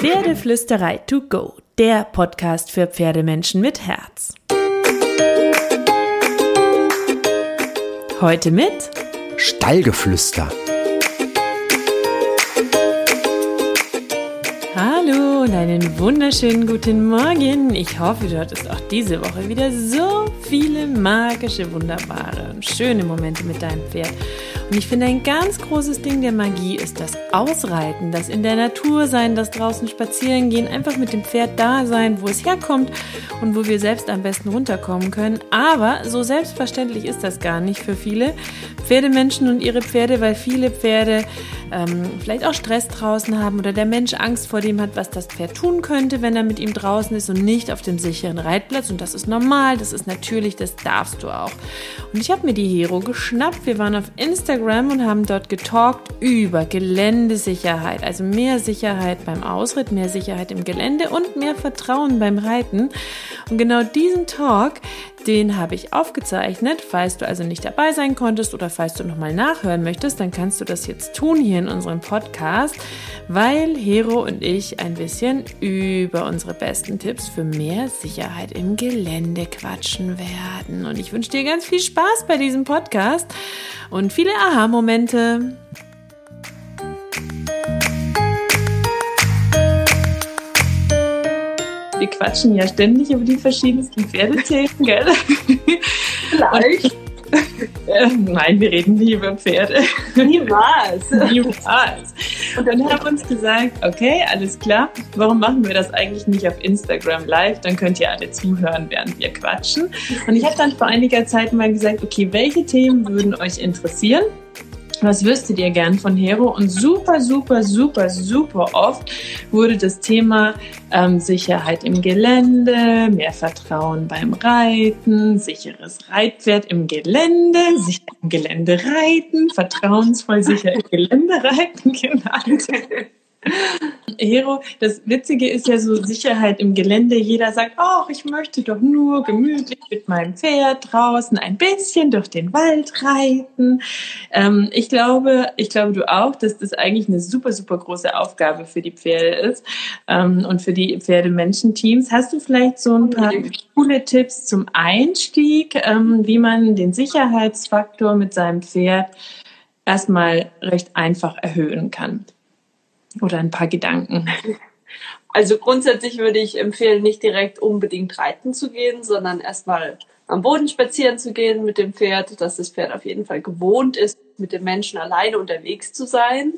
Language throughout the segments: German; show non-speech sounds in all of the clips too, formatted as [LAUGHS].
Pferdeflüsterei to go, der Podcast für Pferdemenschen mit Herz. Heute mit Stallgeflüster. Hallo und einen wunderschönen guten Morgen. Ich hoffe, du hattest auch diese Woche wieder so viele magische, wunderbare und schöne Momente mit deinem Pferd. Und ich finde, ein ganz großes Ding der Magie ist das Ausreiten, das in der Natur sein, das draußen spazieren gehen, einfach mit dem Pferd da sein, wo es herkommt und wo wir selbst am besten runterkommen können. Aber so selbstverständlich ist das gar nicht für viele Pferdemenschen und ihre Pferde, weil viele Pferde ähm, vielleicht auch Stress draußen haben oder der Mensch Angst vor dem hat, was das Pferd tun könnte, wenn er mit ihm draußen ist und nicht auf dem sicheren Reitplatz. Und das ist normal, das ist natürlich, das darfst du auch. Und ich habe mir die Hero geschnappt. Wir waren auf Instagram Instagram und haben dort getalkt über Geländesicherheit, also mehr Sicherheit beim Ausritt, mehr Sicherheit im Gelände und mehr Vertrauen beim Reiten. Und genau diesen Talk, den habe ich aufgezeichnet. Falls du also nicht dabei sein konntest oder falls du nochmal nachhören möchtest, dann kannst du das jetzt tun hier in unserem Podcast, weil Hero und ich ein bisschen über unsere besten Tipps für mehr Sicherheit im Gelände quatschen werden. Und ich wünsche dir ganz viel Spaß bei diesem Podcast und viele Aha-Momente. Wir quatschen ja ständig über die verschiedensten Pferdethemen, gell? Vielleicht. [LAUGHS] Äh, nein, wir reden nie über Pferde. Niemals. Niemals. Und dann haben wir uns gesagt, okay, alles klar, warum machen wir das eigentlich nicht auf Instagram live? Dann könnt ihr alle zuhören, während wir quatschen. Und ich habe dann vor einiger Zeit mal gesagt, okay, welche Themen würden euch interessieren? Was wüsstet ihr gern von Hero? Und super, super, super, super oft wurde das Thema ähm, Sicherheit im Gelände, mehr Vertrauen beim Reiten, sicheres Reitpferd im Gelände, sicher im Gelände reiten, vertrauensvoll sicher im Gelände reiten [LAUGHS] genannt. Hero, das Witzige ist ja so Sicherheit im Gelände. Jeder sagt, ach, ich möchte doch nur gemütlich mit meinem Pferd draußen ein bisschen durch den Wald reiten. Ähm, ich glaube, ich glaube du auch, dass das eigentlich eine super, super große Aufgabe für die Pferde ist ähm, und für die Pferdemenschen-Teams. Hast du vielleicht so ein paar coole Tipps zum Einstieg, ähm, wie man den Sicherheitsfaktor mit seinem Pferd erstmal recht einfach erhöhen kann? Oder ein paar Gedanken. Also grundsätzlich würde ich empfehlen, nicht direkt unbedingt reiten zu gehen, sondern erstmal am Boden spazieren zu gehen mit dem Pferd, dass das Pferd auf jeden Fall gewohnt ist, mit dem Menschen alleine unterwegs zu sein.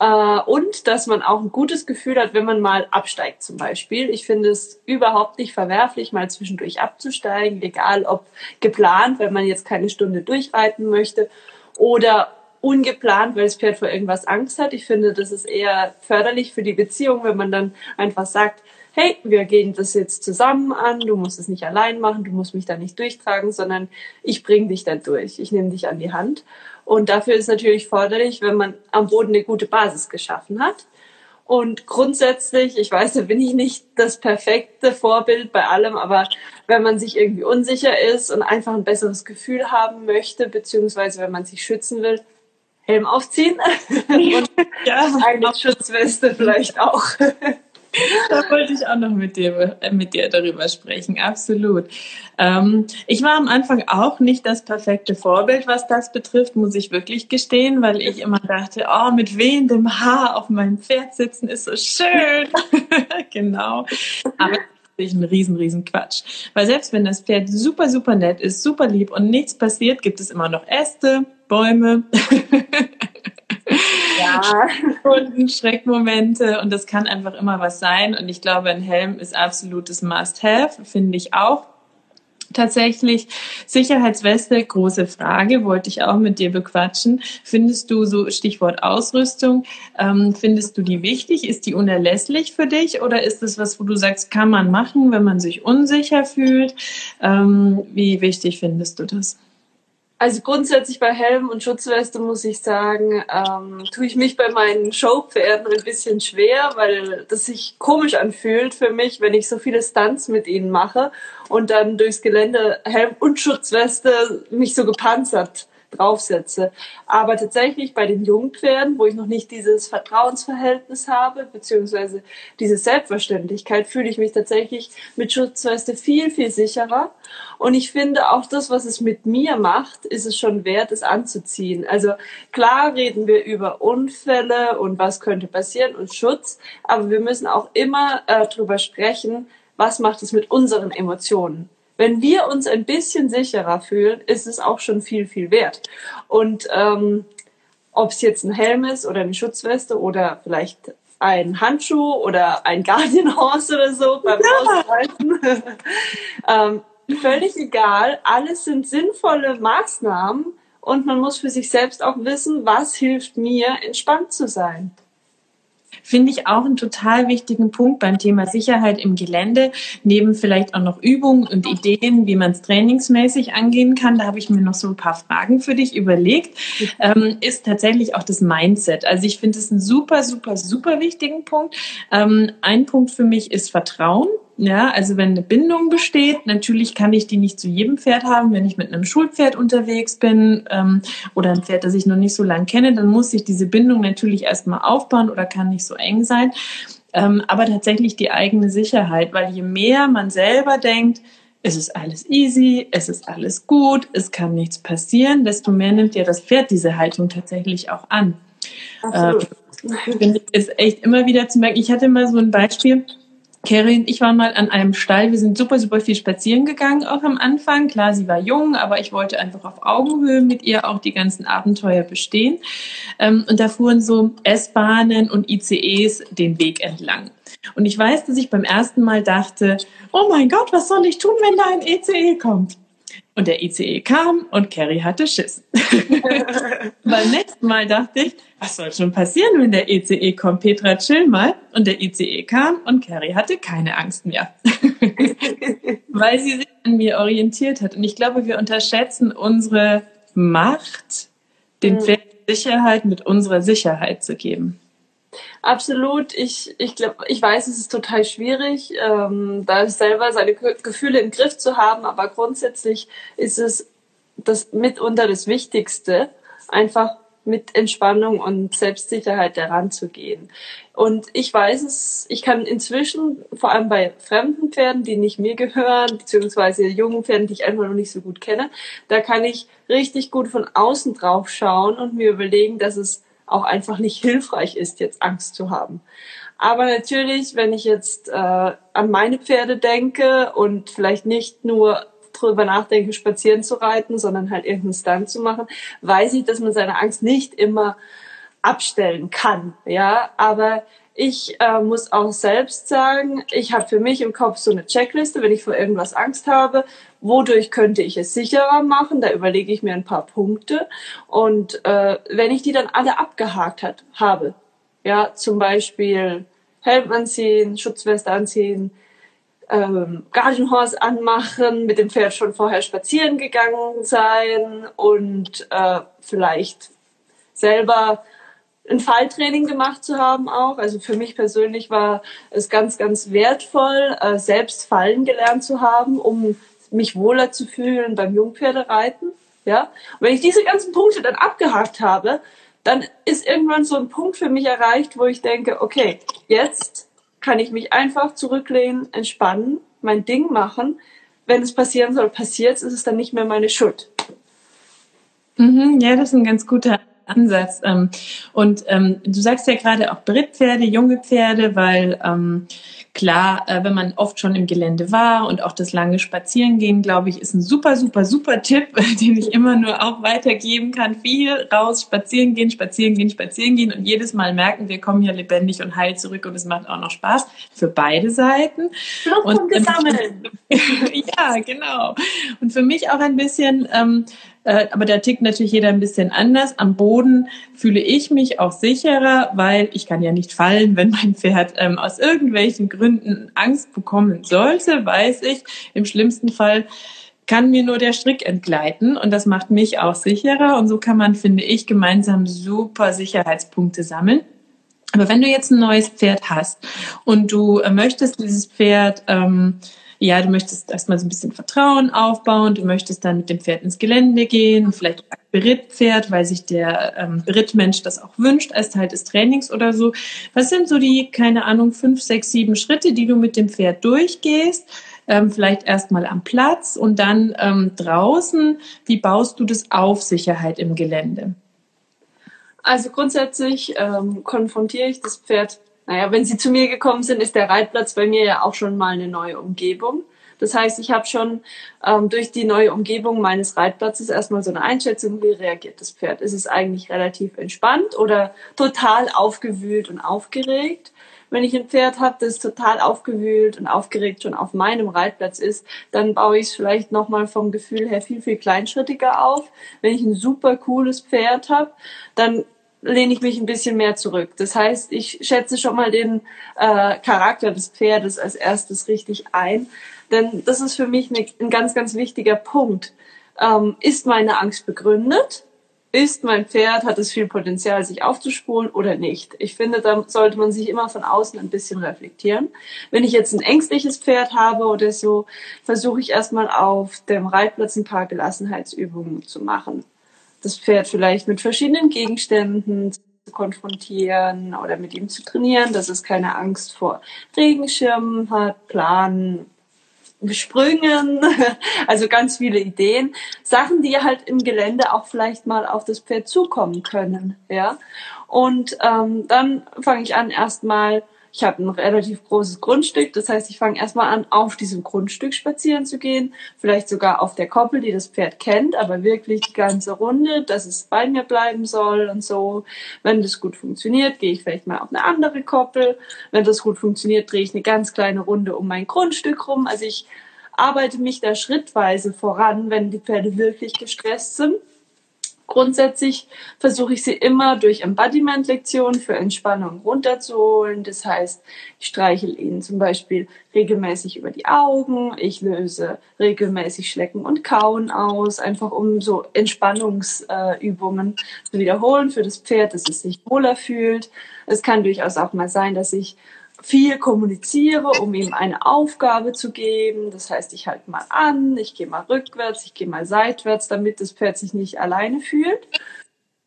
Äh, und dass man auch ein gutes Gefühl hat, wenn man mal absteigt zum Beispiel. Ich finde es überhaupt nicht verwerflich, mal zwischendurch abzusteigen, egal ob geplant, wenn man jetzt keine Stunde durchreiten möchte oder ungeplant, weil das Pferd vor irgendwas Angst hat. Ich finde, das ist eher förderlich für die Beziehung, wenn man dann einfach sagt, hey, wir gehen das jetzt zusammen an, du musst es nicht allein machen, du musst mich da nicht durchtragen, sondern ich bringe dich da durch, ich nehme dich an die Hand. Und dafür ist natürlich förderlich, wenn man am Boden eine gute Basis geschaffen hat. Und grundsätzlich, ich weiß, da bin ich nicht das perfekte Vorbild bei allem, aber wenn man sich irgendwie unsicher ist und einfach ein besseres Gefühl haben möchte, beziehungsweise wenn man sich schützen will, Helm aufziehen [LAUGHS] und ja, eine Schutzweste vielleicht auch. Da wollte ich auch noch mit dir, äh, mit dir darüber sprechen, absolut. Ähm, ich war am Anfang auch nicht das perfekte Vorbild, was das betrifft, muss ich wirklich gestehen, weil ich immer dachte, oh, mit wehendem Haar auf meinem Pferd sitzen ist so schön. [LAUGHS] genau. Aber ist ein riesen, riesen Quatsch. Weil selbst wenn das Pferd super, super nett ist, super lieb und nichts passiert, gibt es immer noch Äste, Bäume. ja. und Schreckmomente und das kann einfach immer was sein und ich glaube, ein Helm ist absolutes Must-Have, finde ich auch. Tatsächlich, Sicherheitsweste, große Frage, wollte ich auch mit dir bequatschen. Findest du so, Stichwort Ausrüstung, ähm, findest du die wichtig? Ist die unerlässlich für dich oder ist es was, wo du sagst, kann man machen, wenn man sich unsicher fühlt? Ähm, wie wichtig findest du das? Also grundsätzlich bei Helm und Schutzweste muss ich sagen, ähm, tue ich mich bei meinen Showpferden ein bisschen schwer, weil das sich komisch anfühlt für mich, wenn ich so viele Stunts mit ihnen mache und dann durchs Gelände Helm und Schutzweste mich so gepanzert draufsetze. Aber tatsächlich bei den Jungpferden, wo ich noch nicht dieses Vertrauensverhältnis habe, beziehungsweise diese Selbstverständlichkeit, fühle ich mich tatsächlich mit Schutzweste viel, viel sicherer. Und ich finde auch das, was es mit mir macht, ist es schon wert, es anzuziehen. Also klar reden wir über Unfälle und was könnte passieren und Schutz, aber wir müssen auch immer äh, drüber sprechen, was macht es mit unseren Emotionen. Wenn wir uns ein bisschen sicherer fühlen, ist es auch schon viel, viel wert. Und ähm, ob es jetzt ein Helm ist oder eine Schutzweste oder vielleicht ein Handschuh oder ein [LAUGHS] Guardian Horse oder so beim ja. [LAUGHS] Ähm, völlig egal. Alles sind sinnvolle Maßnahmen und man muss für sich selbst auch wissen, was hilft mir, entspannt zu sein. Finde ich auch einen total wichtigen Punkt beim Thema Sicherheit im Gelände. Neben vielleicht auch noch Übungen und Ideen, wie man es trainingsmäßig angehen kann. Da habe ich mir noch so ein paar Fragen für dich überlegt. Ähm, ist tatsächlich auch das Mindset. Also ich finde es einen super, super, super wichtigen Punkt. Ähm, ein Punkt für mich ist Vertrauen. Ja, also wenn eine Bindung besteht, natürlich kann ich die nicht zu jedem Pferd haben. Wenn ich mit einem Schulpferd unterwegs bin ähm, oder ein Pferd, das ich noch nicht so lange kenne, dann muss ich diese Bindung natürlich erstmal aufbauen oder kann nicht so eng sein. Ähm, aber tatsächlich die eigene Sicherheit, weil je mehr man selber denkt, es ist alles easy, es ist alles gut, es kann nichts passieren, desto mehr nimmt ja das Pferd diese Haltung tatsächlich auch an. Absolut. Ähm, ist echt immer wieder zu merken. Ich hatte mal so ein Beispiel Kerry und ich waren mal an einem Stall. Wir sind super, super viel spazieren gegangen, auch am Anfang. Klar, sie war jung, aber ich wollte einfach auf Augenhöhe mit ihr auch die ganzen Abenteuer bestehen. Ähm, und da fuhren so S-Bahnen und ICEs den Weg entlang. Und ich weiß, dass ich beim ersten Mal dachte, oh mein Gott, was soll ich tun, wenn da ein ECE kommt? Und der ICE kam und Carrie hatte Schiss. [LAUGHS] Beim nächsten Mal dachte ich, was soll schon passieren, wenn der ICE kommt? Petra, chill mal. Und der ICE kam und Carrie hatte keine Angst mehr. [LAUGHS] Weil sie sich an mir orientiert hat. Und ich glaube, wir unterschätzen unsere Macht, den Pferd mhm. Sicherheit mit unserer Sicherheit zu geben. Absolut. Ich, ich glaube, ich weiß, es ist total schwierig, ähm, da selber seine Gefühle im Griff zu haben, aber grundsätzlich ist es das mitunter das Wichtigste, einfach mit Entspannung und Selbstsicherheit daran zu gehen. Und ich weiß es, ich kann inzwischen, vor allem bei fremden Pferden, die nicht mir gehören, beziehungsweise jungen Pferden, die ich einfach noch nicht so gut kenne, da kann ich richtig gut von außen drauf schauen und mir überlegen, dass es auch einfach nicht hilfreich ist, jetzt Angst zu haben. Aber natürlich, wenn ich jetzt äh, an meine Pferde denke und vielleicht nicht nur drüber nachdenke, spazieren zu reiten, sondern halt irgendeinen Stunt zu machen, weiß ich, dass man seine Angst nicht immer abstellen kann. Ja, aber ich äh, muss auch selbst sagen, ich habe für mich im Kopf so eine Checkliste, wenn ich vor irgendwas Angst habe, wodurch könnte ich es sicherer machen? Da überlege ich mir ein paar Punkte. Und äh, wenn ich die dann alle abgehakt hat, habe, ja, zum Beispiel Helm anziehen, Schutzweste anziehen, ähm, Guardian Horse anmachen, mit dem Pferd schon vorher spazieren gegangen sein und äh, vielleicht selber ein Falltraining gemacht zu haben auch. Also für mich persönlich war es ganz, ganz wertvoll, äh, selbst fallen gelernt zu haben, um mich wohler zu fühlen beim Jungpferdereiten. Ja, und wenn ich diese ganzen Punkte dann abgehakt habe, dann ist irgendwann so ein Punkt für mich erreicht, wo ich denke, okay, jetzt kann ich mich einfach zurücklehnen, entspannen, mein Ding machen. Wenn es passieren soll, passiert es, ist es dann nicht mehr meine Schuld. Mhm, ja, das ist ein ganz guter Ansatz. Ähm, und ähm, du sagst ja gerade auch Brittpferde, junge Pferde, weil ähm, klar, äh, wenn man oft schon im Gelände war und auch das lange Spazierengehen, glaube ich, ist ein super, super, super Tipp, [LAUGHS] den ich immer nur auch weitergeben kann. Viel raus, spazieren gehen, spazieren gehen, spazieren gehen und jedes Mal merken, wir kommen hier lebendig und heil zurück und es macht auch noch Spaß für beide Seiten. und, und gesammeln. [LAUGHS] ja, genau. Und für mich auch ein bisschen ähm, äh, aber da tickt natürlich jeder ein bisschen anders. Am Boden fühle ich mich auch sicherer, weil ich kann ja nicht fallen, wenn mein Pferd ähm, aus irgendwelchen Gründen Angst bekommen sollte, weiß ich, im schlimmsten Fall kann mir nur der Strick entgleiten und das macht mich auch sicherer und so kann man, finde ich, gemeinsam super Sicherheitspunkte sammeln. Aber wenn du jetzt ein neues Pferd hast und du äh, möchtest dieses Pferd ähm, ja, du möchtest erstmal so ein bisschen Vertrauen aufbauen, du möchtest dann mit dem Pferd ins Gelände gehen, vielleicht Berittpferd, weil sich der ähm, Berittmensch das auch wünscht als Teil des Trainings oder so. Was sind so die, keine Ahnung, fünf, sechs, sieben Schritte, die du mit dem Pferd durchgehst? Ähm, vielleicht erstmal am Platz und dann ähm, draußen. Wie baust du das auf, Sicherheit im Gelände? Also grundsätzlich ähm, konfrontiere ich das Pferd. Naja, wenn sie zu mir gekommen sind, ist der Reitplatz bei mir ja auch schon mal eine neue Umgebung. Das heißt, ich habe schon ähm, durch die neue Umgebung meines Reitplatzes erstmal so eine Einschätzung, wie reagiert das Pferd. Ist es eigentlich relativ entspannt oder total aufgewühlt und aufgeregt? Wenn ich ein Pferd habe, das total aufgewühlt und aufgeregt schon auf meinem Reitplatz ist, dann baue ich es vielleicht nochmal vom Gefühl her viel, viel kleinschrittiger auf. Wenn ich ein super cooles Pferd habe, dann lehne ich mich ein bisschen mehr zurück. Das heißt, ich schätze schon mal den äh, Charakter des Pferdes als erstes richtig ein. Denn das ist für mich ne, ein ganz, ganz wichtiger Punkt. Ähm, ist meine Angst begründet? Ist mein Pferd, hat es viel Potenzial, sich aufzuspulen oder nicht? Ich finde, da sollte man sich immer von außen ein bisschen reflektieren. Wenn ich jetzt ein ängstliches Pferd habe oder so, versuche ich erstmal auf dem Reitplatz ein paar Gelassenheitsübungen zu machen. Das Pferd vielleicht mit verschiedenen Gegenständen zu konfrontieren oder mit ihm zu trainieren, dass es keine Angst vor Regenschirmen hat, Planen, Sprüngen, [LAUGHS] also ganz viele Ideen, Sachen, die halt im Gelände auch vielleicht mal auf das Pferd zukommen können, ja. Und ähm, dann fange ich an erstmal ich habe ein relativ großes Grundstück, das heißt, ich fange erstmal an, auf diesem Grundstück spazieren zu gehen, vielleicht sogar auf der Koppel, die das Pferd kennt, aber wirklich die ganze Runde, dass es bei mir bleiben soll und so. Wenn das gut funktioniert, gehe ich vielleicht mal auf eine andere Koppel. Wenn das gut funktioniert, drehe ich eine ganz kleine Runde um mein Grundstück rum. Also ich arbeite mich da schrittweise voran, wenn die Pferde wirklich gestresst sind. Grundsätzlich versuche ich sie immer durch Embodiment-Lektionen für Entspannung runterzuholen. Das heißt, ich streichel ihnen zum Beispiel regelmäßig über die Augen, ich löse regelmäßig Schlecken und Kauen aus, einfach um so Entspannungsübungen zu wiederholen für das Pferd, dass es sich wohler fühlt. Es kann durchaus auch mal sein, dass ich viel kommuniziere, um ihm eine Aufgabe zu geben. Das heißt, ich halte mal an, ich gehe mal rückwärts, ich gehe mal seitwärts, damit das Pferd sich nicht alleine fühlt.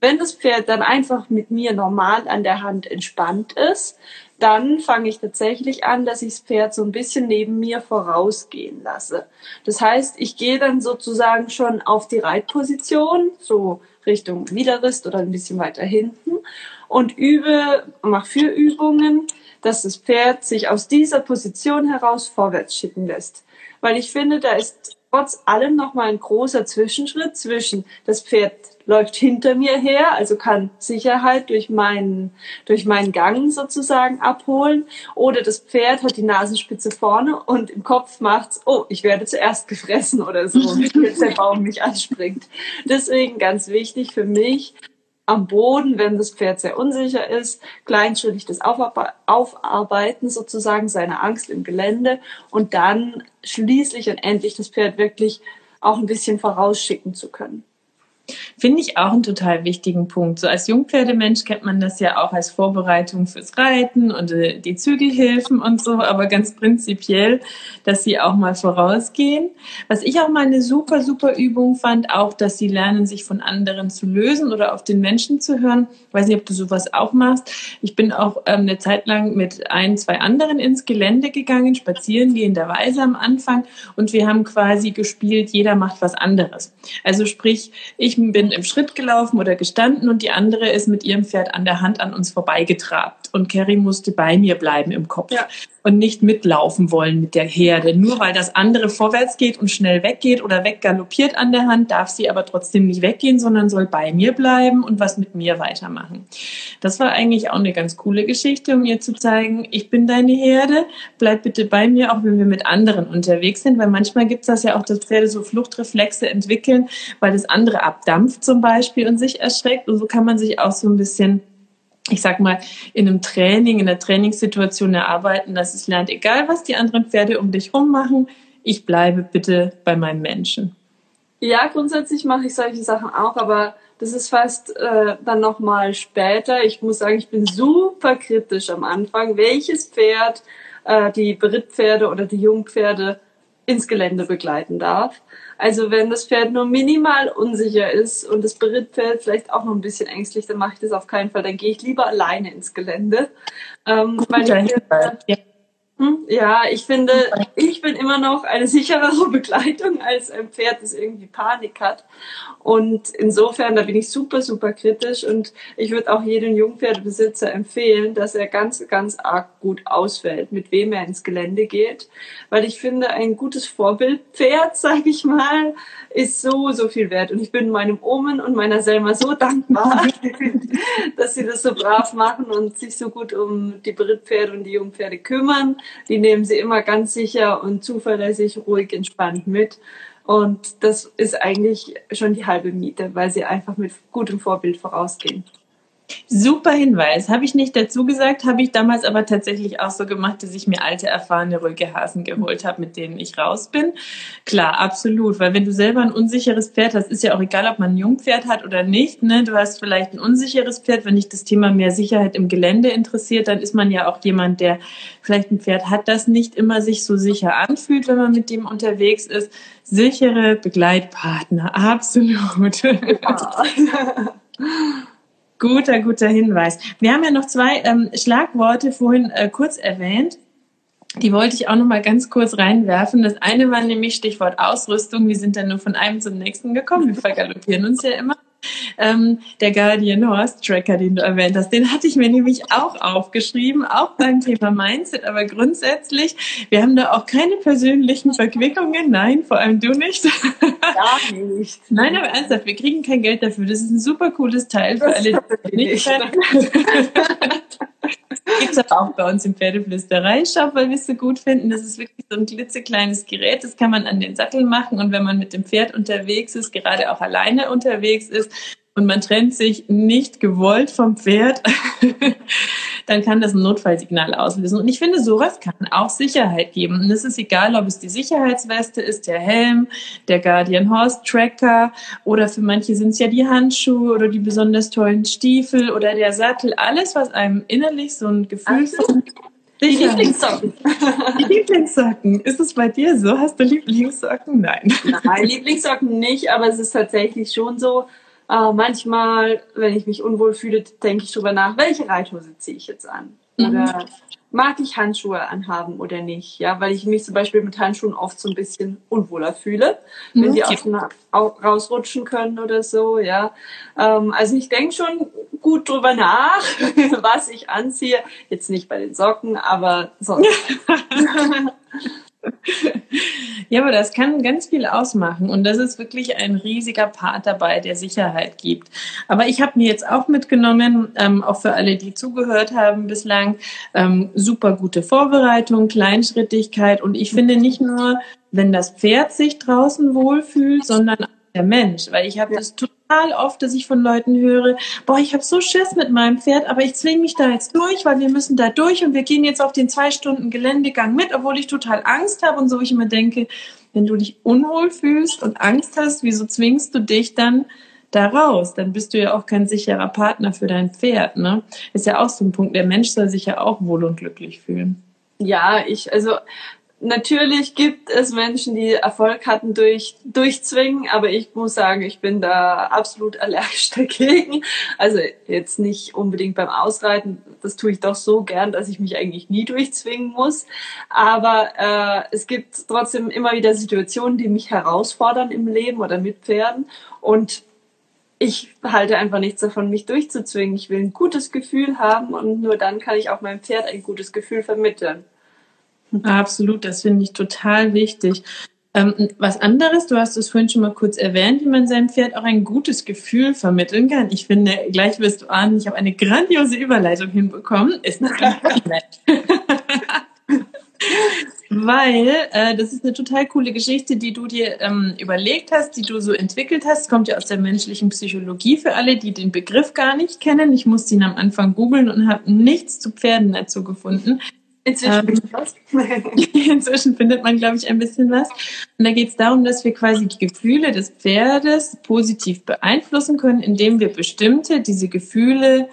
Wenn das Pferd dann einfach mit mir normal an der Hand entspannt ist, dann fange ich tatsächlich an, dass ich das Pferd so ein bisschen neben mir vorausgehen lasse. Das heißt, ich gehe dann sozusagen schon auf die Reitposition, so Richtung Widerrist oder ein bisschen weiter hinten und übe, mache vier Übungen, dass das Pferd sich aus dieser Position heraus vorwärts schicken lässt. Weil ich finde, da ist trotz allem nochmal ein großer Zwischenschritt zwischen das Pferd läuft hinter mir her, also kann Sicherheit durch meinen, durch meinen Gang sozusagen abholen. Oder das Pferd hat die Nasenspitze vorne und im Kopf macht's, oh, ich werde zuerst gefressen oder so, wenn der Baum mich anspringt. Deswegen ganz wichtig für mich, am Boden, wenn das Pferd sehr unsicher ist, kleinschrittig das Aufarbeiten sozusagen seiner Angst im Gelände und dann schließlich und endlich das Pferd wirklich auch ein bisschen vorausschicken zu können. Finde ich auch einen total wichtigen Punkt. So als Jungpferdemensch kennt man das ja auch als Vorbereitung fürs Reiten und äh, die Zügelhilfen und so, aber ganz prinzipiell, dass sie auch mal vorausgehen. Was ich auch mal eine super, super Übung fand, auch, dass sie lernen, sich von anderen zu lösen oder auf den Menschen zu hören. Ich weiß nicht, ob du sowas auch machst. Ich bin auch ähm, eine Zeit lang mit ein, zwei anderen ins Gelände gegangen, spazieren gehenderweise am Anfang und wir haben quasi gespielt, jeder macht was anderes. Also sprich, ich ich bin im Schritt gelaufen oder gestanden und die andere ist mit ihrem Pferd an der Hand an uns vorbeigetrabt. Und Carrie musste bei mir bleiben im Kopf. Ja und nicht mitlaufen wollen mit der Herde. Nur weil das andere vorwärts geht und schnell weggeht oder weggaloppiert an der Hand, darf sie aber trotzdem nicht weggehen, sondern soll bei mir bleiben und was mit mir weitermachen. Das war eigentlich auch eine ganz coole Geschichte, um ihr zu zeigen, ich bin deine Herde, bleib bitte bei mir, auch wenn wir mit anderen unterwegs sind, weil manchmal gibt es das ja auch, dass Pferde so Fluchtreflexe entwickeln, weil das andere abdampft zum Beispiel und sich erschreckt. Und so kann man sich auch so ein bisschen ich sag mal, in einem Training, in einer Trainingssituation erarbeiten, dass es lernt, egal was die anderen Pferde um dich rum machen, ich bleibe bitte bei meinem Menschen. Ja, grundsätzlich mache ich solche Sachen auch, aber das ist fast äh, dann nochmal später. Ich muss sagen, ich bin super kritisch am Anfang, welches Pferd, äh, die Berittpferde oder die Jungpferde ins Gelände begleiten darf. Also wenn das Pferd nur minimal unsicher ist und das Berittpferd vielleicht auch noch ein bisschen ängstlich, dann mache ich das auf keinen Fall. Dann gehe ich lieber alleine ins Gelände. Ähm, weil ich, ja. Hm? Ja, ich finde, ich bin immer noch eine sicherere [LAUGHS] Begleitung als ein Pferd, das irgendwie Panik hat. Und insofern, da bin ich super, super kritisch und ich würde auch jedem Jungpferdebesitzer empfehlen, dass er ganz, ganz arg gut auswählt, mit wem er ins Gelände geht. Weil ich finde, ein gutes Vorbildpferd, [LAUGHS] sage ich mal, ist so, so viel wert. Und ich bin meinem Omen und meiner Selma so dankbar, [LAUGHS] dass sie das so brav machen und sich so gut um die Brittpferde und die Jungpferde kümmern die nehmen sie immer ganz sicher und zuverlässig, ruhig, entspannt mit. Und das ist eigentlich schon die halbe Miete, weil sie einfach mit gutem Vorbild vorausgehen. Super Hinweis. Habe ich nicht dazu gesagt, habe ich damals aber tatsächlich auch so gemacht, dass ich mir alte, erfahrene, ruhige Hasen geholt habe, mit denen ich raus bin. Klar, absolut. Weil wenn du selber ein unsicheres Pferd hast, ist ja auch egal, ob man ein Jungpferd hat oder nicht. Ne? Du hast vielleicht ein unsicheres Pferd. Wenn dich das Thema mehr Sicherheit im Gelände interessiert, dann ist man ja auch jemand, der vielleicht ein Pferd hat, das nicht immer sich so sicher anfühlt, wenn man mit dem unterwegs ist. Sichere Begleitpartner, absolut. Ja. [LAUGHS] [LAUGHS] Guter, guter Hinweis. Wir haben ja noch zwei ähm, Schlagworte vorhin äh, kurz erwähnt. Die wollte ich auch noch mal ganz kurz reinwerfen. Das eine war nämlich Stichwort Ausrüstung. Wir sind dann nur von einem zum nächsten gekommen. Wir vergaloppieren uns ja immer. Ähm, der Guardian Horse Tracker, den du erwähnt hast, den hatte ich mir nämlich auch aufgeschrieben, auch beim Thema Mindset, aber grundsätzlich, wir haben da auch keine persönlichen Verquickungen, nein, vor allem du nicht. Gar [LAUGHS] nicht. Nein, aber ernsthaft, wir kriegen kein Geld dafür. Das ist ein super cooles Teil für alle, die nicht. [LAUGHS] Gibt es auch bei uns im Pferdeflüsterei-Shop, weil wir es so gut finden. Das ist wirklich so ein klitzekleines Gerät, das kann man an den Sattel machen und wenn man mit dem Pferd unterwegs ist, gerade auch alleine unterwegs ist, und man trennt sich nicht gewollt vom Pferd, [LAUGHS] dann kann das ein Notfallsignal auslösen. Und ich finde, sowas kann auch Sicherheit geben. Und es ist egal, ob es die Sicherheitsweste ist, der Helm, der Guardian Horse Tracker oder für manche sind es ja die Handschuhe oder die besonders tollen Stiefel oder der Sattel. Alles, was einem innerlich so ein Gefühl von die Lieblingssocken. Die Lieblingssocken. Ist es bei dir so? Hast du Lieblingssocken? Nein. Nein, Lieblingssocken nicht, aber es ist tatsächlich schon so, äh, manchmal, wenn ich mich unwohl fühle, denke ich drüber nach, welche Reithose ziehe ich jetzt an? Mhm. Oder mag ich Handschuhe anhaben oder nicht? Ja, weil ich mich zum Beispiel mit Handschuhen oft so ein bisschen unwohler fühle, wenn mhm. die auch rausrutschen können oder so, ja. Ähm, also ich denke schon gut drüber nach, [LAUGHS] was ich anziehe. Jetzt nicht bei den Socken, aber sonst. [LAUGHS] [LAUGHS] [LAUGHS] Ja, aber das kann ganz viel ausmachen und das ist wirklich ein riesiger Part dabei, der Sicherheit gibt. Aber ich habe mir jetzt auch mitgenommen, ähm, auch für alle, die zugehört haben bislang, ähm, super gute Vorbereitung, Kleinschrittigkeit und ich finde nicht nur, wenn das Pferd sich draußen wohlfühlt, sondern auch der Mensch, weil ich habe ja. das total oft, dass ich von Leuten höre, boah, ich habe so Schiss mit meinem Pferd, aber ich zwinge mich da jetzt durch, weil wir müssen da durch und wir gehen jetzt auf den zwei Stunden Geländegang mit, obwohl ich total Angst habe und so ich immer denke, wenn du dich unwohl fühlst und Angst hast, wieso zwingst du dich dann da? Dann bist du ja auch kein sicherer Partner für dein Pferd, ne? Ist ja auch so ein Punkt. Der Mensch soll sich ja auch wohl und glücklich fühlen. Ja, ich, also natürlich gibt es Menschen, die Erfolg hatten durch Durchzwingen, aber ich muss sagen, ich bin da absolut allergisch [LAUGHS] dagegen. Also jetzt nicht unbedingt beim Ausreiten, das tue ich doch so gern, dass ich mich eigentlich nie durchzwingen muss. Aber äh, es gibt trotzdem immer wieder Situationen, die mich herausfordern im Leben oder mit Pferden und ich halte einfach nichts davon, mich durchzuzwingen. Ich will ein gutes Gefühl haben und nur dann kann ich auch meinem Pferd ein gutes Gefühl vermitteln. Absolut, das finde ich total wichtig. Ähm, was anderes, du hast es vorhin schon mal kurz erwähnt, wie man seinem Pferd auch ein gutes Gefühl vermitteln kann. Ich finde, gleich wirst du ahnen, ich habe eine grandiose Überleitung hinbekommen. Ist natürlich. [LAUGHS] [LAUGHS] Weil äh, das ist eine total coole Geschichte, die du dir ähm, überlegt hast, die du so entwickelt hast. Kommt ja aus der menschlichen Psychologie für alle, die den Begriff gar nicht kennen. Ich musste ihn am Anfang googeln und habe nichts zu Pferden dazu gefunden. Inzwischen, ähm, [LAUGHS] inzwischen findet man, glaube ich, ein bisschen was. Und da geht es darum, dass wir quasi die Gefühle des Pferdes positiv beeinflussen können, indem wir bestimmte, diese Gefühle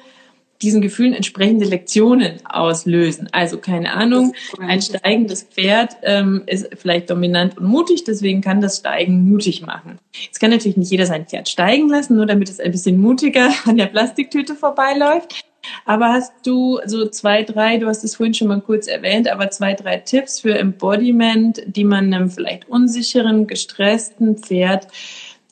diesen Gefühlen entsprechende Lektionen auslösen. Also keine Ahnung, ein steigendes Pferd ähm, ist vielleicht dominant und mutig, deswegen kann das Steigen mutig machen. Jetzt kann natürlich nicht jeder sein Pferd steigen lassen, nur damit es ein bisschen mutiger [LAUGHS] an der Plastiktüte vorbeiläuft. Aber hast du so zwei, drei, du hast es vorhin schon mal kurz erwähnt, aber zwei, drei Tipps für Embodiment, die man einem vielleicht unsicheren, gestressten Pferd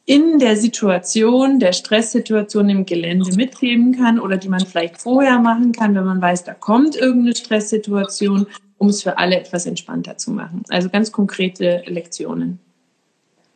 in der Situation, der Stresssituation im Gelände mitgeben kann oder die man vielleicht vorher machen kann, wenn man weiß, da kommt irgendeine Stresssituation, um es für alle etwas entspannter zu machen. Also ganz konkrete Lektionen.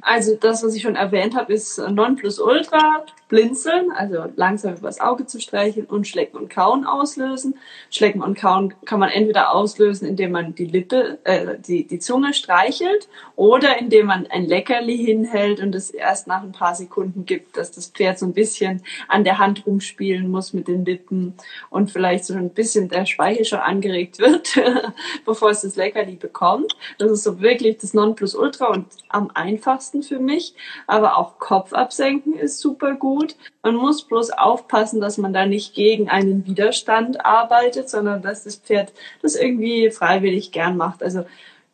Also das, was ich schon erwähnt habe, ist Nonplusultra, blinzeln, also langsam übers Auge zu streicheln und Schlecken und Kauen auslösen. Schlecken und Kauen kann man entweder auslösen, indem man die Lippe, äh, die, die Zunge streichelt oder indem man ein Leckerli hinhält und es erst nach ein paar Sekunden gibt, dass das Pferd so ein bisschen an der Hand rumspielen muss mit den Lippen und vielleicht so ein bisschen der Speichel schon angeregt wird, [LAUGHS] bevor es das Leckerli bekommt. Das ist so wirklich das Nonplusultra und am einfachsten besten für mich. Aber auch Kopf absenken ist super gut. Man muss bloß aufpassen, dass man da nicht gegen einen Widerstand arbeitet, sondern dass das Pferd das irgendwie freiwillig gern macht. Also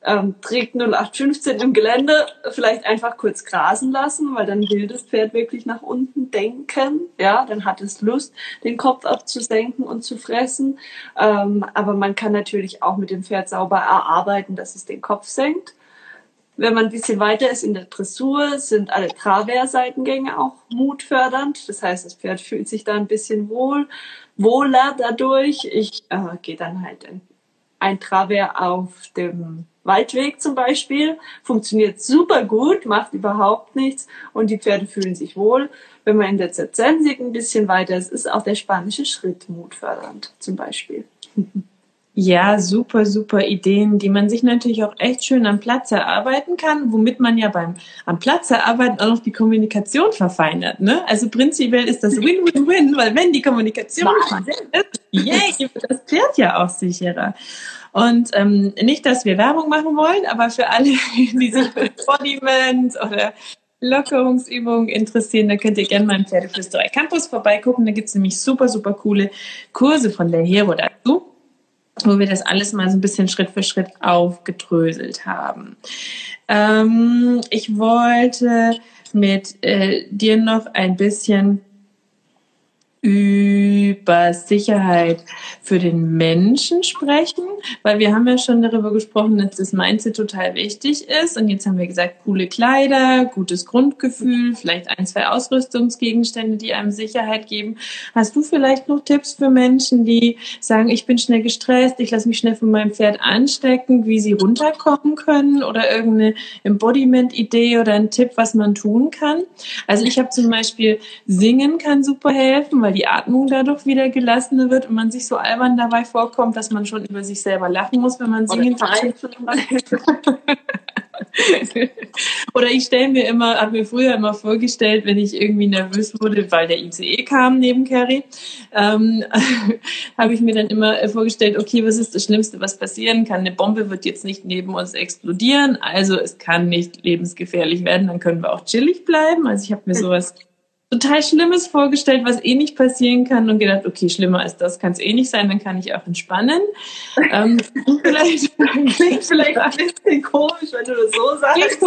ähm, trägt 0815 im Gelände, vielleicht einfach kurz grasen lassen, weil dann will das Pferd wirklich nach unten denken. Ja, dann hat es Lust, den Kopf abzusenken und zu fressen. Ähm, aber man kann natürlich auch mit dem Pferd sauber erarbeiten, dass es den Kopf senkt. Wenn man ein bisschen weiter ist in der Dressur, sind alle Travers-Seitengänge auch mutfördernd. Das heißt, das Pferd fühlt sich da ein bisschen wohl, wohler dadurch. Ich äh, gehe dann halt ein, ein Travers auf dem Waldweg zum Beispiel. Funktioniert super gut, macht überhaupt nichts und die Pferde fühlen sich wohl. Wenn man in der Zerzensik ein bisschen weiter ist, ist auch der spanische Schritt mutfördernd zum Beispiel. [LAUGHS] Ja, super, super Ideen, die man sich natürlich auch echt schön am Platz erarbeiten kann, womit man ja beim am Platz erarbeiten auch noch die Kommunikation verfeinert. Ne? Also prinzipiell ist das Win-Win-Win, weil wenn die Kommunikation ist, yay, das Pferd ja auch sicherer. Und ähm, nicht, dass wir Werbung machen wollen, aber für alle, die sich für Embodiment oder Lockerungsübungen interessieren, da könnt ihr gerne mal im Pferdeflüsterer Campus vorbeigucken. Da gibt's nämlich super, super coole Kurse von der Hero dazu wo wir das alles mal so ein bisschen Schritt für Schritt aufgedröselt haben. Ähm, ich wollte mit äh, dir noch ein bisschen über Sicherheit für den Menschen sprechen, weil wir haben ja schon darüber gesprochen, dass das Mindset total wichtig ist. Und jetzt haben wir gesagt, coole Kleider, gutes Grundgefühl, vielleicht ein, zwei Ausrüstungsgegenstände, die einem Sicherheit geben. Hast du vielleicht noch Tipps für Menschen, die sagen, ich bin schnell gestresst, ich lasse mich schnell von meinem Pferd anstecken, wie sie runterkommen können oder irgendeine Embodiment-Idee oder ein Tipp, was man tun kann? Also ich habe zum Beispiel Singen kann super helfen, weil die Atmung dadurch wieder gelassener wird und man sich so albern dabei vorkommt, dass man schon über sich selber lachen muss, wenn man singen [LAUGHS] Oder ich stelle mir immer, habe mir früher immer vorgestellt, wenn ich irgendwie nervös wurde, weil der ICE kam neben Carrie, ähm, [LAUGHS] habe ich mir dann immer vorgestellt, okay, was ist das Schlimmste, was passieren kann? Eine Bombe wird jetzt nicht neben uns explodieren, also es kann nicht lebensgefährlich werden, dann können wir auch chillig bleiben. Also ich habe mir sowas total Schlimmes vorgestellt, was eh nicht passieren kann und gedacht, okay, schlimmer als das kann es eh nicht sein, dann kann ich auch entspannen. ähm, [LAUGHS] vielleicht klingt vielleicht ein bisschen komisch, wenn du das so sagst.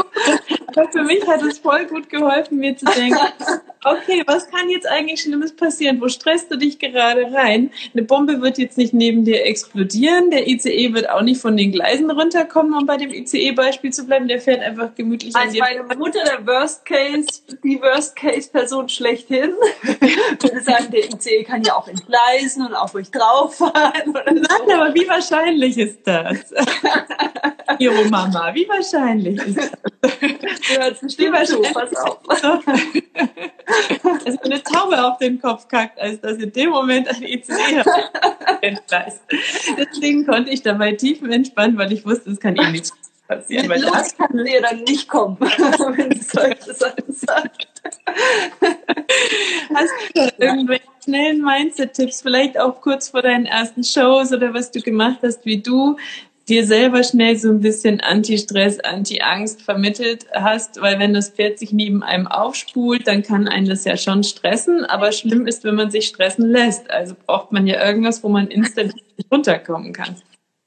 Aber für mich hat es voll gut geholfen, mir zu denken, okay, was kann jetzt eigentlich Schlimmes passieren? Wo stresst du dich gerade rein? Eine Bombe wird jetzt nicht neben dir explodieren, der ICE wird auch nicht von den Gleisen runterkommen, um bei dem ICE-Beispiel zu bleiben, der fährt einfach gemütlich also meine Mutter der Worst Case, die Worst Case Person schlechthin. [LAUGHS] Würde sagen, der ICE kann ja auch entgleisen und auch ruhig drauf fahren. Oder so. Nein, aber wie wahrscheinlich ist das? [LAUGHS] Ihre Mama, wie wahrscheinlich ist das? Du hörst bestimmt zu, pass auf. Also eine Taube auf den Kopf kackt, als dass in dem Moment ein ICE [LAUGHS] entgleist. Deswegen konnte ich dabei tiefenentspannt, weil ich wusste, es kann eh nichts passieren. Mit das kann dir dann nicht kommen, [LAUGHS] wenn du solche Sachen sagst. [LAUGHS] Hast du irgendwelche schnellen Mindset-Tipps, vielleicht auch kurz vor deinen ersten Shows oder was du gemacht hast, wie du dir selber schnell so ein bisschen Anti-Stress, Anti-Angst vermittelt hast, weil wenn das Pferd sich neben einem aufspult, dann kann einen das ja schon stressen, aber schlimm ist, wenn man sich stressen lässt. Also braucht man ja irgendwas, wo man instant runterkommen kann.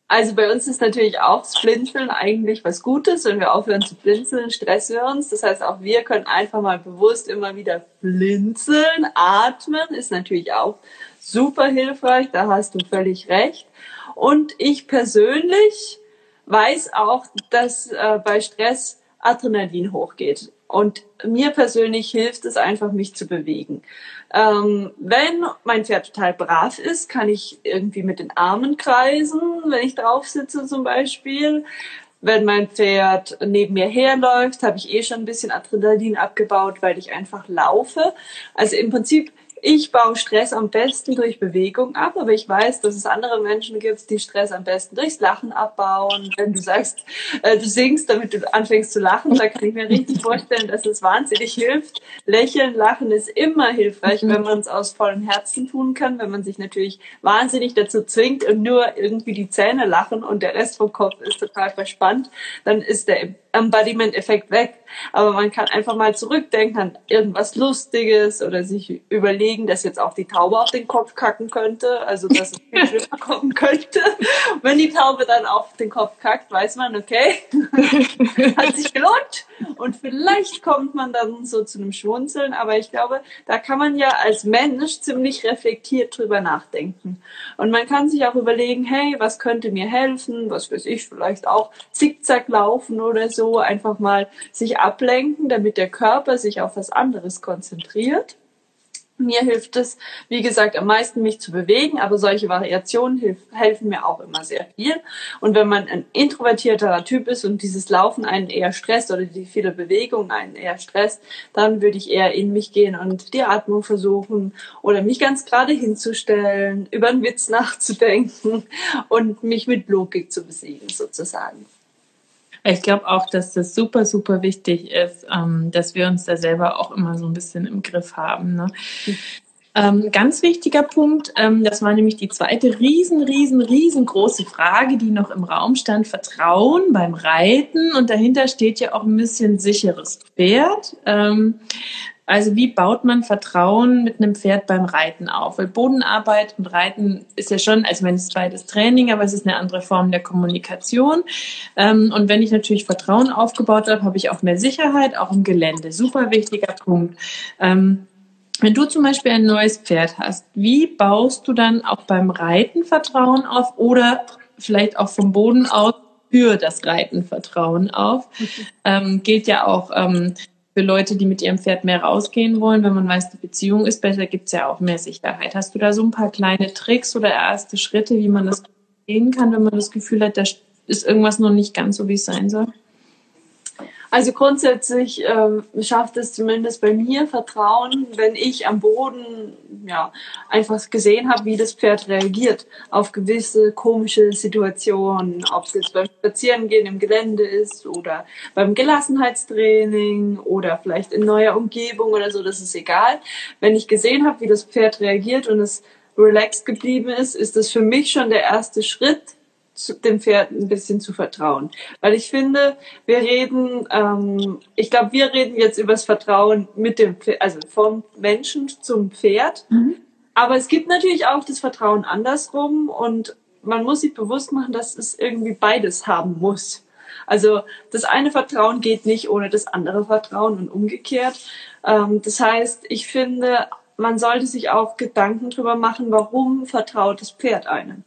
Also bei uns ist natürlich auch das Blinzeln eigentlich was Gutes. Wenn wir aufhören zu blinzeln, stressen wir uns. Das heißt, auch wir können einfach mal bewusst immer wieder blinzeln. Atmen ist natürlich auch super hilfreich. Da hast du völlig recht. Und ich persönlich weiß auch, dass äh, bei Stress Adrenalin hochgeht. Und mir persönlich hilft es einfach, mich zu bewegen. Ähm, wenn mein Pferd total brav ist, kann ich irgendwie mit den Armen kreisen, wenn ich drauf sitze zum Beispiel. Wenn mein Pferd neben mir herläuft, habe ich eh schon ein bisschen Adrenalin abgebaut, weil ich einfach laufe. Also im Prinzip ich baue Stress am besten durch Bewegung ab, aber ich weiß, dass es andere Menschen gibt, die Stress am besten durchs Lachen abbauen. Wenn du sagst, äh, du singst, damit du anfängst zu lachen, da kann ich mir richtig vorstellen, dass es wahnsinnig hilft. Lächeln, Lachen ist immer hilfreich, wenn man es aus vollem Herzen tun kann, wenn man sich natürlich wahnsinnig dazu zwingt und nur irgendwie die Zähne lachen und der Rest vom Kopf ist total verspannt, dann ist der Embodiment-Effekt weg. Aber man kann einfach mal zurückdenken an irgendwas Lustiges oder sich überlegen, dass jetzt auch die Taube auf den Kopf kacken könnte, also dass es viel schlimmer [LAUGHS] kommen könnte. Und wenn die Taube dann auf den Kopf kackt, weiß man, okay, [LAUGHS] hat sich gelohnt. Und vielleicht kommt man dann so zu einem Schwunzeln. Aber ich glaube, da kann man ja als Mensch ziemlich reflektiert drüber nachdenken. Und man kann sich auch überlegen, hey, was könnte mir helfen? Was weiß ich, vielleicht auch zickzack laufen oder so einfach mal sich ablenken, damit der Körper sich auf was anderes konzentriert. Mir hilft es, wie gesagt, am meisten mich zu bewegen, aber solche Variationen hilf, helfen mir auch immer sehr viel. Und wenn man ein introvertierterer Typ ist und dieses Laufen einen eher stresst oder die viele Bewegungen einen eher stresst, dann würde ich eher in mich gehen und die Atmung versuchen oder mich ganz gerade hinzustellen, über einen Witz [LAUGHS] nachzudenken und mich mit Logik zu besiegen sozusagen. Ich glaube auch, dass das super, super wichtig ist, ähm, dass wir uns da selber auch immer so ein bisschen im Griff haben. Ne? Ähm, ganz wichtiger Punkt, ähm, das war nämlich die zweite riesen, riesen, riesengroße Frage, die noch im Raum stand, Vertrauen beim Reiten. Und dahinter steht ja auch ein bisschen sicheres Pferd. Ähm, also wie baut man Vertrauen mit einem Pferd beim Reiten auf? Weil Bodenarbeit und Reiten ist ja schon, also wenn es beides Training, aber es ist eine andere Form der Kommunikation. Ähm, und wenn ich natürlich Vertrauen aufgebaut habe, habe ich auch mehr Sicherheit, auch im Gelände. Super wichtiger Punkt. Ähm, wenn du zum Beispiel ein neues Pferd hast, wie baust du dann auch beim Reiten Vertrauen auf oder vielleicht auch vom Boden aus für das Reiten Vertrauen auf? Ähm, gilt ja auch ähm, für Leute, die mit ihrem Pferd mehr rausgehen wollen, wenn man weiß, die Beziehung ist besser, gibt es ja auch mehr Sicherheit. Hast du da so ein paar kleine Tricks oder erste Schritte, wie man das gehen kann, wenn man das Gefühl hat, da ist irgendwas noch nicht ganz so, wie es sein soll? Also grundsätzlich äh, schafft es zumindest bei mir Vertrauen, wenn ich am Boden ja einfach gesehen habe, wie das Pferd reagiert auf gewisse komische Situationen, ob es jetzt beim Spazierengehen im Gelände ist oder beim Gelassenheitstraining oder vielleicht in neuer Umgebung oder so, das ist egal. Wenn ich gesehen habe, wie das Pferd reagiert und es relaxed geblieben ist, ist das für mich schon der erste Schritt dem Pferd ein bisschen zu vertrauen. Weil ich finde, wir reden, ähm, ich glaube, wir reden jetzt über das Vertrauen mit dem Pferd, also vom Menschen zum Pferd. Mhm. Aber es gibt natürlich auch das Vertrauen andersrum und man muss sich bewusst machen, dass es irgendwie beides haben muss. Also das eine Vertrauen geht nicht ohne das andere Vertrauen und umgekehrt. Ähm, das heißt, ich finde, man sollte sich auch Gedanken drüber machen, warum vertraut das Pferd einem.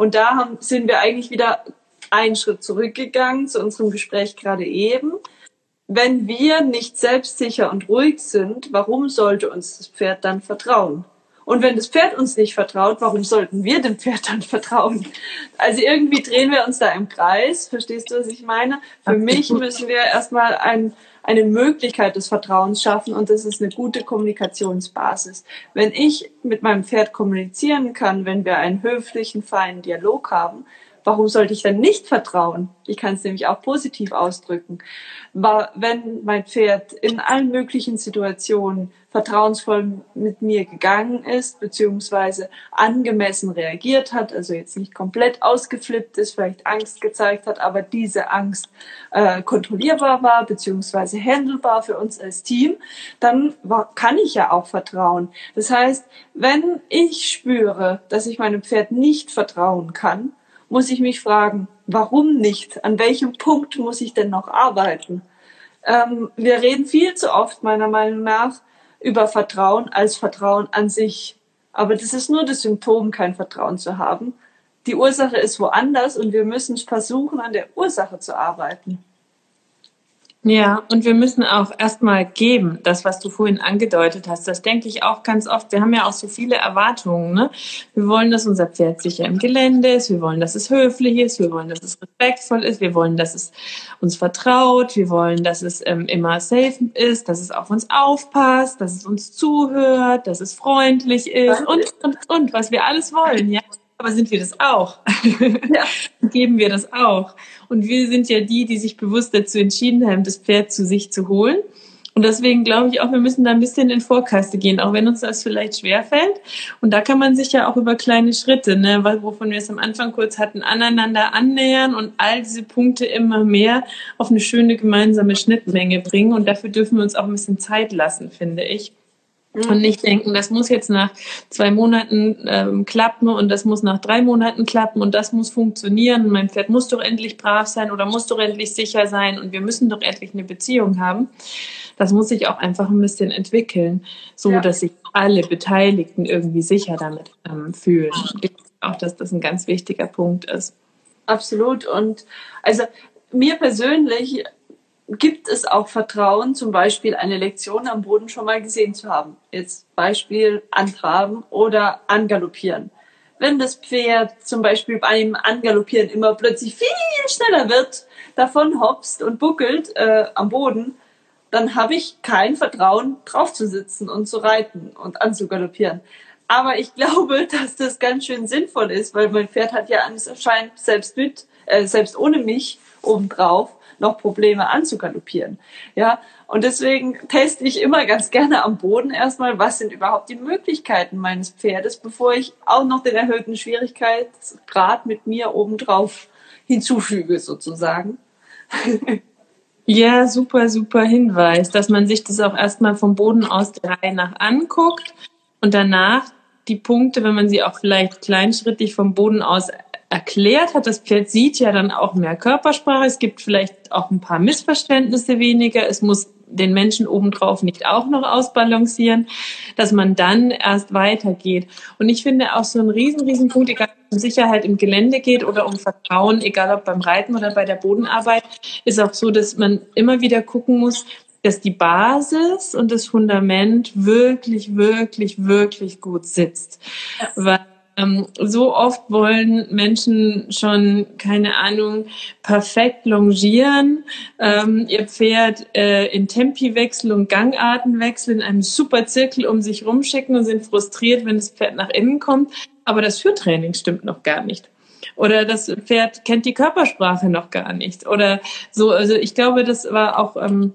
Und da haben, sind wir eigentlich wieder einen Schritt zurückgegangen zu unserem Gespräch gerade eben. Wenn wir nicht selbstsicher und ruhig sind, warum sollte uns das Pferd dann vertrauen? Und wenn das Pferd uns nicht vertraut, warum sollten wir dem Pferd dann vertrauen? Also irgendwie drehen wir uns da im Kreis. Verstehst du, was ich meine? Für mich müssen wir erstmal ein, eine Möglichkeit des Vertrauens schaffen und das ist eine gute Kommunikationsbasis. Wenn ich mit meinem Pferd kommunizieren kann, wenn wir einen höflichen, feinen Dialog haben, warum sollte ich denn nicht vertrauen? Ich kann es nämlich auch positiv ausdrücken. Wenn mein Pferd in allen möglichen Situationen vertrauensvoll mit mir gegangen ist, beziehungsweise angemessen reagiert hat, also jetzt nicht komplett ausgeflippt ist, vielleicht Angst gezeigt hat, aber diese Angst äh, kontrollierbar war, beziehungsweise handelbar für uns als Team, dann war, kann ich ja auch vertrauen. Das heißt, wenn ich spüre, dass ich meinem Pferd nicht vertrauen kann, muss ich mich fragen, warum nicht? An welchem Punkt muss ich denn noch arbeiten? Ähm, wir reden viel zu oft, meiner Meinung nach, über Vertrauen als Vertrauen an sich. Aber das ist nur das Symptom, kein Vertrauen zu haben. Die Ursache ist woanders und wir müssen versuchen, an der Ursache zu arbeiten. Ja, und wir müssen auch erstmal geben, das, was du vorhin angedeutet hast. Das denke ich auch ganz oft. Wir haben ja auch so viele Erwartungen. Ne? Wir wollen, dass unser Pferd sicher im Gelände ist. Wir wollen, dass es höflich ist. Wir wollen, dass es respektvoll ist. Wir wollen, dass es uns vertraut. Wir wollen, dass es ähm, immer safe ist, dass es auf uns aufpasst, dass es uns zuhört, dass es freundlich ist und, und, und, was wir alles wollen. Ja? Aber sind wir das auch? [LAUGHS] Ja. Geben wir das auch? Und wir sind ja die, die sich bewusst dazu entschieden haben, das Pferd zu sich zu holen. Und deswegen glaube ich auch, wir müssen da ein bisschen in Vorkaste gehen, auch wenn uns das vielleicht schwerfällt. Und da kann man sich ja auch über kleine Schritte, ne, wovon wir es am Anfang kurz hatten, aneinander annähern und all diese Punkte immer mehr auf eine schöne gemeinsame Schnittmenge bringen. Und dafür dürfen wir uns auch ein bisschen Zeit lassen, finde ich. Und nicht denken, das muss jetzt nach zwei Monaten ähm, klappen und das muss nach drei Monaten klappen und das muss funktionieren. Mein Pferd muss doch endlich brav sein oder muss doch endlich sicher sein und wir müssen doch endlich eine Beziehung haben. Das muss sich auch einfach ein bisschen entwickeln, so ja. dass sich alle Beteiligten irgendwie sicher damit ähm, fühlen. Ich auch, dass das ein ganz wichtiger Punkt ist. Absolut. Und also mir persönlich gibt es auch Vertrauen, zum Beispiel eine Lektion am Boden schon mal gesehen zu haben. Jetzt Beispiel antraben oder angaloppieren. Wenn das Pferd zum Beispiel beim Angaloppieren immer plötzlich viel schneller wird, davon hopst und buckelt äh, am Boden, dann habe ich kein Vertrauen, drauf zu sitzen und zu reiten und anzugaloppieren. Aber ich glaube, [LAUGHS] dass das ganz schön sinnvoll ist, weil mein Pferd hat ja anscheinend selbst mit, äh, selbst ohne mich obendrauf noch Probleme anzugaloppieren. Ja, und deswegen teste ich immer ganz gerne am Boden erstmal, was sind überhaupt die Möglichkeiten meines Pferdes, bevor ich auch noch den erhöhten Schwierigkeitsgrad mit mir obendrauf hinzufüge, sozusagen. [LAUGHS] Ja, super, super Hinweis, dass man sich das auch erstmal vom Boden aus der Reihe nach anguckt und danach die Punkte, wenn man sie auch vielleicht kleinschrittig vom Boden aus erklärt hat. Das Pferd sieht ja dann auch mehr Körpersprache. Es gibt vielleicht auch ein paar Missverständnisse weniger. Es muss den Menschen obendrauf nicht auch noch ausbalancieren, dass man dann erst weitergeht. Und ich finde auch so ein riesen, riesen Punkt, egal ob es um Sicherheit im Gelände geht oder um Vertrauen, egal ob beim Reiten oder bei der Bodenarbeit, ist auch so, dass man immer wieder gucken muss, dass die Basis und das Fundament wirklich, wirklich, wirklich gut sitzt. Weil ähm, so oft wollen Menschen schon, keine Ahnung, perfekt longieren, ähm, ihr Pferd äh, in Tempiwechsel und Gangartenwechsel in einem super Zirkel um sich rumschicken und sind frustriert, wenn das Pferd nach innen kommt. Aber das Führtraining stimmt noch gar nicht oder das Pferd kennt die Körpersprache noch gar nicht oder so. Also ich glaube, das war auch ähm,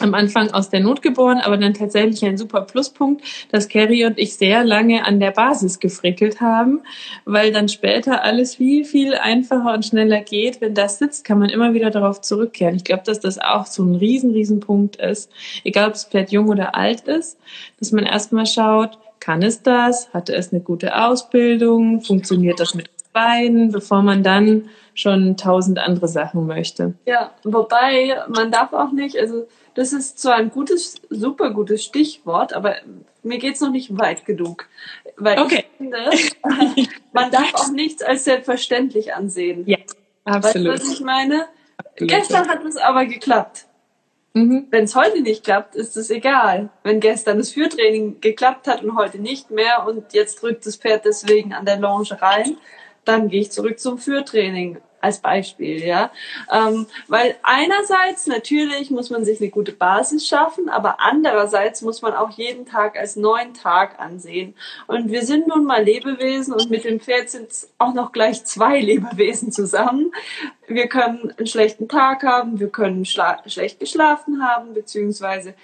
am Anfang aus der Not geboren, aber dann tatsächlich ein super Pluspunkt, dass Carrie und ich sehr lange an der Basis gefrickelt haben, weil dann später alles viel, viel einfacher und schneller geht. Wenn das sitzt, kann man immer wieder darauf zurückkehren. Ich glaube, dass das auch so ein riesen, riesen Punkt ist, egal ob das Pferd jung oder alt ist, dass man erstmal schaut, kann es das? Hatte es eine gute Ausbildung? Funktioniert das mit beiden, bevor man dann schon tausend andere Sachen möchte? Ja, wobei man darf auch nicht, also das ist zwar ein gutes, super gutes Stichwort, aber mir geht's noch nicht weit genug. Weil okay. ich finde, [LAUGHS] man darf auch nichts als selbstverständlich ansehen. Ja, absolut. Weißt du, was ich meine? Absolut. Gestern hat es aber geklappt. Mhm. Wenn es heute nicht klappt, ist es egal. Wenn gestern das Führtraining geklappt hat und heute nicht mehr und jetzt drückt das Pferd deswegen an der Longe rein, dann gehe ich zurück zum Führtraining. als Beispiel, ja. Ähm, weil einerseits natürlich muss man sich eine gute Basis schaffen, aber andererseits muss man auch jeden Tag als neuen Tag ansehen. Und wir sind nun mal Lebewesen und mit dem Pferd sind auch noch gleich zwei [LAUGHS] Lebewesen zusammen. Wir können einen schlechten Tag haben, wir können schlecht geschlafen haben, beziehungsweise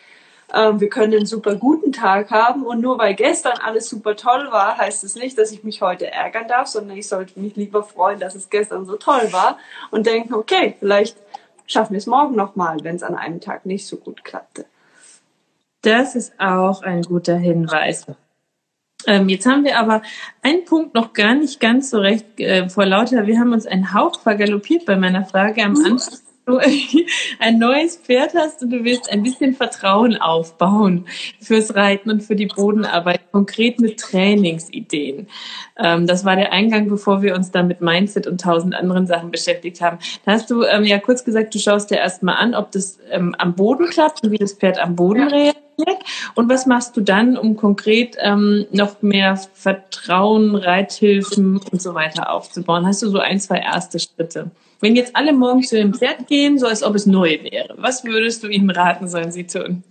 ähm, wir können einen super guten Tag haben und nur weil gestern alles super toll war, heißt es nicht, dass ich mich heute ärgern darf, sondern ich sollte mich lieber freuen, dass es gestern so toll war und denken, okay, vielleicht schaffen wir es morgen nochmal, wenn es an einem Tag nicht so gut klappte. Das ist auch ein guter Hinweis. Ähm, jetzt haben wir aber einen Punkt noch gar nicht ganz so recht äh, vor lauter. Wir haben uns einen Hauch vergaloppiert bei meiner Frage am Anfang du [LAUGHS] ein neues Pferd hast und du willst ein bisschen Vertrauen aufbauen fürs Reiten und für die Bodenarbeit, konkret mit Trainingsideen. Ähm, das war der Eingang, bevor wir uns dann mit Mindset und tausend anderen Sachen beschäftigt haben. Da hast du ähm, ja kurz gesagt, du schaust dir erstmal an, ob das ähm, am Boden klappt und wie das Pferd am Boden ja. reagiert. Und was machst du dann, um konkret ähm, noch mehr Vertrauen, Reithilfen und so weiter aufzubauen? Hast du so ein, zwei erste Schritte? Wenn jetzt alle morgen zu dem Pferd gehen, so als ob es neu wäre, was würdest du ihnen raten, sollen sie tun?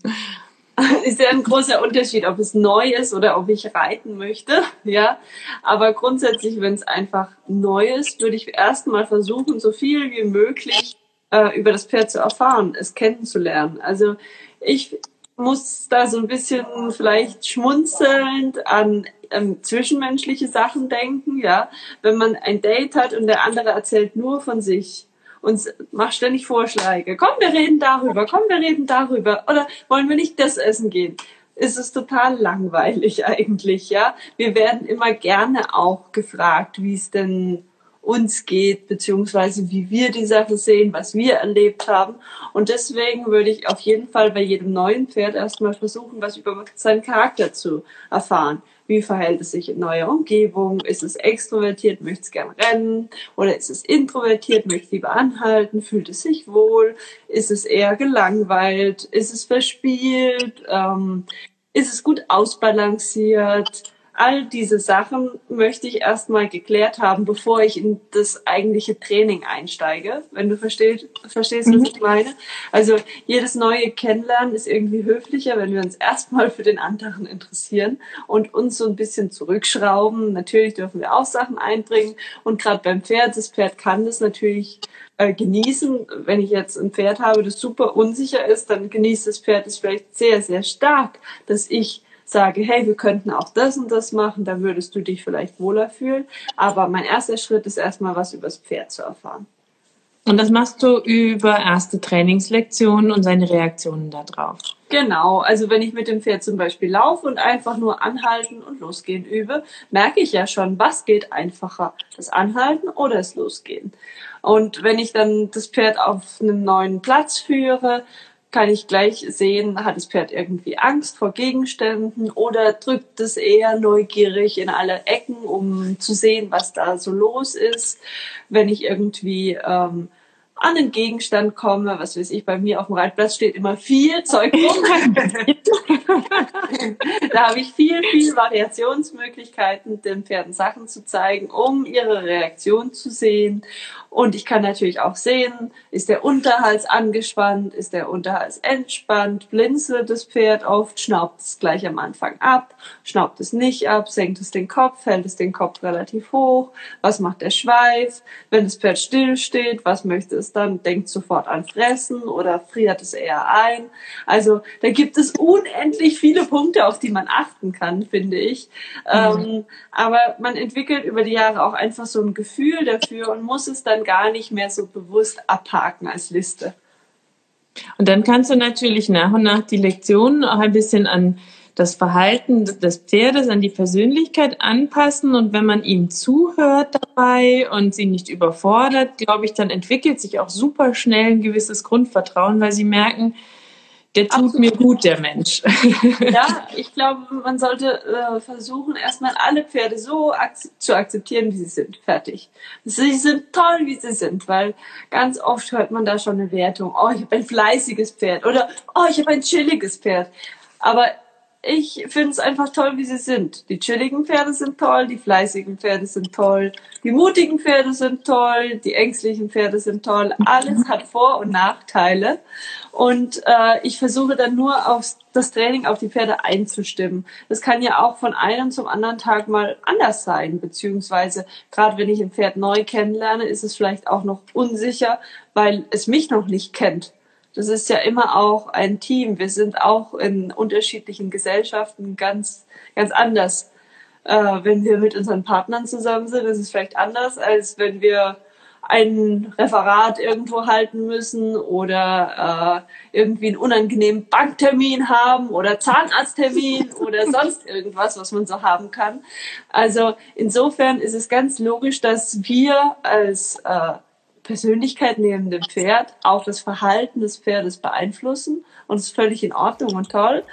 [LAUGHS] Ist ja ein großer Unterschied, ob es neu ist oder ob ich reiten möchte, [LAUGHS] ja. Aber grundsätzlich, wenn es einfach neu ist, würde ich erstmal versuchen, so viel wie möglich äh, über das Pferd zu erfahren, es kennenzulernen. Also ich muss da so ein bisschen vielleicht schmunzelnd an ähm, zwischenmenschliche Sachen denken, ja. Wenn man ein Date hat und der andere erzählt nur von sich und macht ständig Vorschläge. Komm, wir reden darüber, komm, wir reden darüber. Oder wollen wir nicht das essen gehen? Ist es total langweilig [LAUGHS] eigentlich, ja. Wir werden immer gerne auch gefragt, wie es denn uns geht, beziehungsweise wie wir die Sache sehen, was wir erlebt haben. Und deswegen würde ich auf jeden Fall bei jedem neuen Pferd erstmal versuchen, was über seinen Charakter zu erfahren. Wie verhält es sich in neuer Umgebung? Ist es extrovertiert, möchte es gern rennen? Oder ist es introvertiert, möchte lieber anhalten? Fühlt es sich wohl? Ist es eher gelangweilt? Ist es verspielt? Ähm, ist es gut ausbalanciert? All diese Sachen möchte ich erstmal geklärt haben, bevor ich in das eigentliche Training einsteige, wenn du verstehst, verstehst was mhm. ich meine. Also jedes neue Kennenlernen ist irgendwie höflicher, wenn wir uns erstmal für den anderen interessieren und uns so ein bisschen zurückschrauben. Natürlich dürfen wir auch Sachen einbringen und gerade beim Pferd, das Pferd kann das natürlich äh, genießen. Wenn ich jetzt ein Pferd habe, das super unsicher ist, dann genießt das Pferd es vielleicht sehr, sehr stark, dass ich sage, hey, wir könnten auch das und das machen, da würdest du dich vielleicht wohler fühlen. Aber mein erster Schritt ist erstmal was übers Pferd zu erfahren. Und das machst du über erste Trainingslektionen und seine Reaktionen darauf. Genau, also wenn ich mit dem Pferd zum Beispiel laufe und einfach nur anhalten und losgehen übe, merke ich ja schon, was geht einfacher, das Anhalten oder das Losgehen. Und wenn ich dann das Pferd auf einen neuen Platz führe, kann ich gleich sehen, hat das Pferd irgendwie Angst vor Gegenständen oder drückt es eher neugierig in alle Ecken, um zu sehen, was da so los ist. Wenn ich irgendwie ähm, an einen Gegenstand komme, was weiß ich, bei mir auf dem Reitplatz steht immer viel Zeug rum. [LAUGHS] da habe ich viel, viel Variationsmöglichkeiten, den Pferden Sachen zu zeigen, um ihre Reaktion zu sehen. Und ich kann natürlich auch sehen, ist der Unterhals angespannt, ist der Unterhals entspannt, blinzelt das Pferd oft, schnaubt es gleich am Anfang ab, schnaubt es nicht ab, senkt es den Kopf, hält es den Kopf relativ hoch, was macht der Schweif, wenn das Pferd still steht, was möchte es dann, denkt sofort an Fressen oder friert es eher ein. Also da gibt es unendlich viele Punkte, auf die man achten kann, finde ich. Mhm. Ähm, aber man entwickelt über die Jahre auch einfach so ein Gefühl dafür und muss es dann gar nicht mehr so bewusst abhaken als Liste. Und dann kannst du natürlich nach und nach die Lektionen auch ein bisschen an das Verhalten des Pferdes, an die Persönlichkeit anpassen. Und wenn man ihm zuhört dabei und sie nicht überfordert, glaube ich, dann entwickelt sich auch super schnell ein gewisses Grundvertrauen, weil sie merken, der tut Absolut. mir gut, der Mensch. [LAUGHS] Ja, ich glaube, man sollte äh, versuchen, erstmal alle Pferde so ak zu akzeptieren, wie sie sind. Fertig. Sie sind toll, wie sie sind, weil ganz oft hört man da schon eine Wertung. Oh, ich habe ein fleißiges Pferd oder oh, ich habe ein chilliges Pferd. Aber ich finde es einfach toll, wie sie sind. Die chilligen Pferde sind toll, die fleißigen Pferde sind toll, die mutigen Pferde sind toll, die ängstlichen Pferde sind toll. Alles hat Vor- und Nachteile. Und äh, ich versuche dann nur auf das Training auf die Pferde einzustimmen. Das kann ja auch von einem zum anderen Tag mal anders sein, beziehungsweise gerade wenn ich ein Pferd neu kennenlerne, ist es vielleicht auch noch unsicher, weil es mich noch nicht kennt. Das ist ja immer auch ein Team. Wir sind auch in unterschiedlichen Gesellschaften ganz, ganz anders. Äh, wenn wir mit unseren Partnern zusammen sind, ist es vielleicht anders, als wenn wir ein Referat irgendwo halten müssen oder äh, irgendwie einen unangenehmen Banktermin haben oder Zahnarzttermin [LAUGHS] oder sonst irgendwas, was man so haben kann. Also insofern ist es ganz logisch, dass wir als äh, Persönlichkeit neben dem Pferd auch das Verhalten des Pferdes beeinflussen und es ist völlig in Ordnung und toll.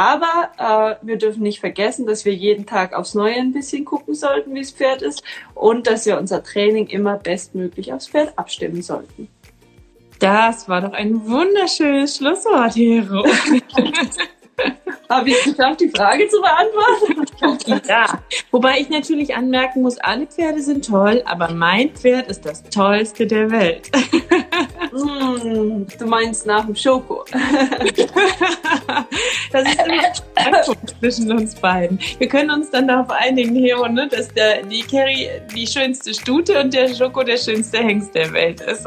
Aber äh, wir dürfen nicht vergessen, dass wir jeden Tag aufs Neue ein bisschen gucken sollten, wie das Pferd ist und dass wir unser Training immer bestmöglich aufs Pferd abstimmen sollten. Das war doch ein wunderschönes Schlusswort, Hero. [LAUGHS] Habe ich geschafft, die Frage zu beantworten? [LAUGHS] ja. Wobei ich natürlich anmerken muss, alle Pferde sind toll, aber mein Pferd ist das tollste der Welt. [LAUGHS] mm, du meinst nach dem Schoko. [LAUGHS] das ist immer ein zwischen uns beiden. Wir können uns dann darauf einigen, Hero, ne, dass der, die Carrie die schönste Stute und der Schoko der schönste Hengst der Welt ist.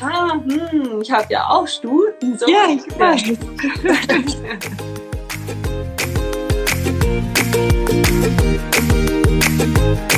ah, hm, ich habe ja auch Stuten. So ja, ich weiß. Thank [LAUGHS] [LAUGHS] you.